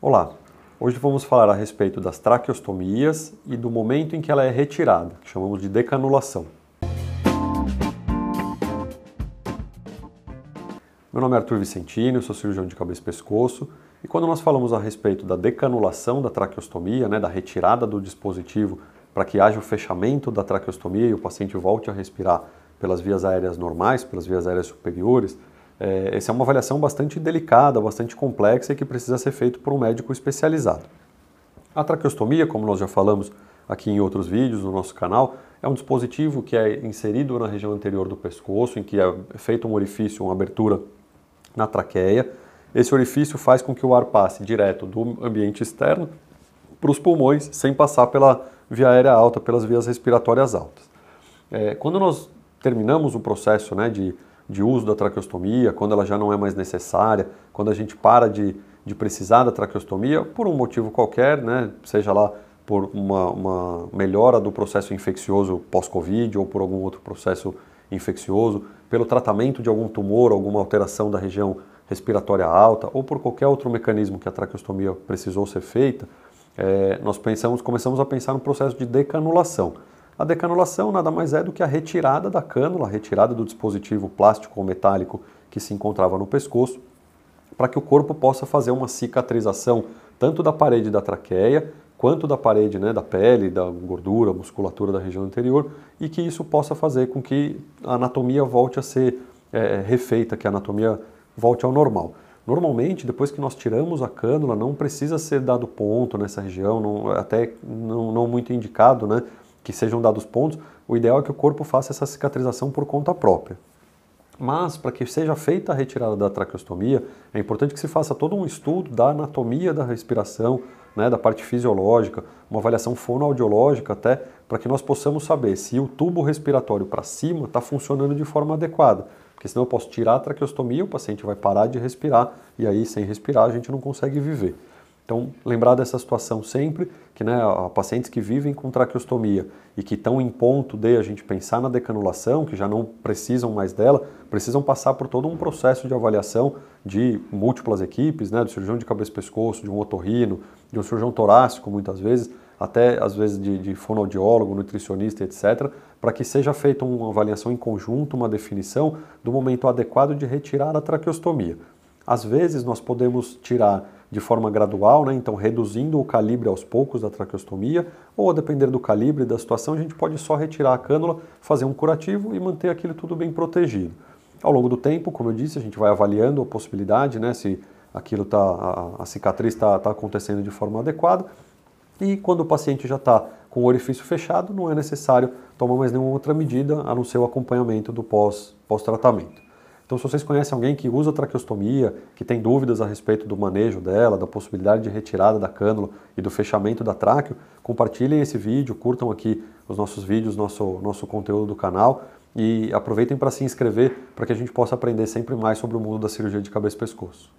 Olá, hoje vamos falar a respeito das traqueostomias e do momento em que ela é retirada, que chamamos de decanulação. Meu nome é Arthur Vicentino, sou cirurgião de cabeça e pescoço, e quando nós falamos a respeito da decanulação da traqueostomia, né, da retirada do dispositivo para que haja o fechamento da traqueostomia e o paciente volte a respirar pelas vias aéreas normais, pelas vias aéreas superiores, é, essa é uma avaliação bastante delicada, bastante complexa e que precisa ser feito por um médico especializado. A traqueostomia, como nós já falamos aqui em outros vídeos no nosso canal, é um dispositivo que é inserido na região anterior do pescoço, em que é feito um orifício, uma abertura na traqueia. Esse orifício faz com que o ar passe direto do ambiente externo para os pulmões, sem passar pela via aérea alta, pelas vias respiratórias altas. É, quando nós terminamos o processo né, de de uso da traqueostomia, quando ela já não é mais necessária, quando a gente para de, de precisar da traqueostomia por um motivo qualquer, né, seja lá por uma, uma melhora do processo infeccioso pós-Covid ou por algum outro processo infeccioso, pelo tratamento de algum tumor, alguma alteração da região respiratória alta ou por qualquer outro mecanismo que a traqueostomia precisou ser feita, é, nós pensamos, começamos a pensar no processo de decanulação. A decanulação nada mais é do que a retirada da cânula, a retirada do dispositivo plástico ou metálico que se encontrava no pescoço, para que o corpo possa fazer uma cicatrização tanto da parede da traqueia quanto da parede né, da pele, da gordura, musculatura da região anterior, e que isso possa fazer com que a anatomia volte a ser é, refeita, que a anatomia volte ao normal. Normalmente, depois que nós tiramos a cânula, não precisa ser dado ponto nessa região, não, até não, não muito indicado, né? Que sejam dados pontos, o ideal é que o corpo faça essa cicatrização por conta própria. Mas, para que seja feita a retirada da traqueostomia, é importante que se faça todo um estudo da anatomia da respiração, né, da parte fisiológica, uma avaliação fonoaudiológica até, para que nós possamos saber se o tubo respiratório para cima está funcionando de forma adequada. Porque senão eu posso tirar a traqueostomia, o paciente vai parar de respirar, e aí, sem respirar, a gente não consegue viver. Então, lembrar dessa situação sempre, que né, pacientes que vivem com traqueostomia e que estão em ponto de a gente pensar na decanulação, que já não precisam mais dela, precisam passar por todo um processo de avaliação de múltiplas equipes, né, do cirurgião de cabeça e pescoço, de um otorrino, de um cirurgião torácico muitas vezes, até às vezes de, de fonoaudiólogo, nutricionista, etc., para que seja feita uma avaliação em conjunto, uma definição do momento adequado de retirar a traqueostomia. Às vezes nós podemos tirar de forma gradual, né? então reduzindo o calibre aos poucos da traqueostomia, ou a depender do calibre da situação, a gente pode só retirar a cânula, fazer um curativo e manter aquilo tudo bem protegido. Ao longo do tempo, como eu disse, a gente vai avaliando a possibilidade, né, se aquilo tá, a, a cicatriz está tá acontecendo de forma adequada, e quando o paciente já está com o orifício fechado, não é necessário tomar mais nenhuma outra medida a não ser o acompanhamento do pós-tratamento. Pós então, se vocês conhecem alguém que usa traqueostomia, que tem dúvidas a respeito do manejo dela, da possibilidade de retirada da cânula e do fechamento da tráqueo, compartilhem esse vídeo, curtam aqui os nossos vídeos, nosso, nosso conteúdo do canal e aproveitem para se inscrever para que a gente possa aprender sempre mais sobre o mundo da cirurgia de cabeça e pescoço.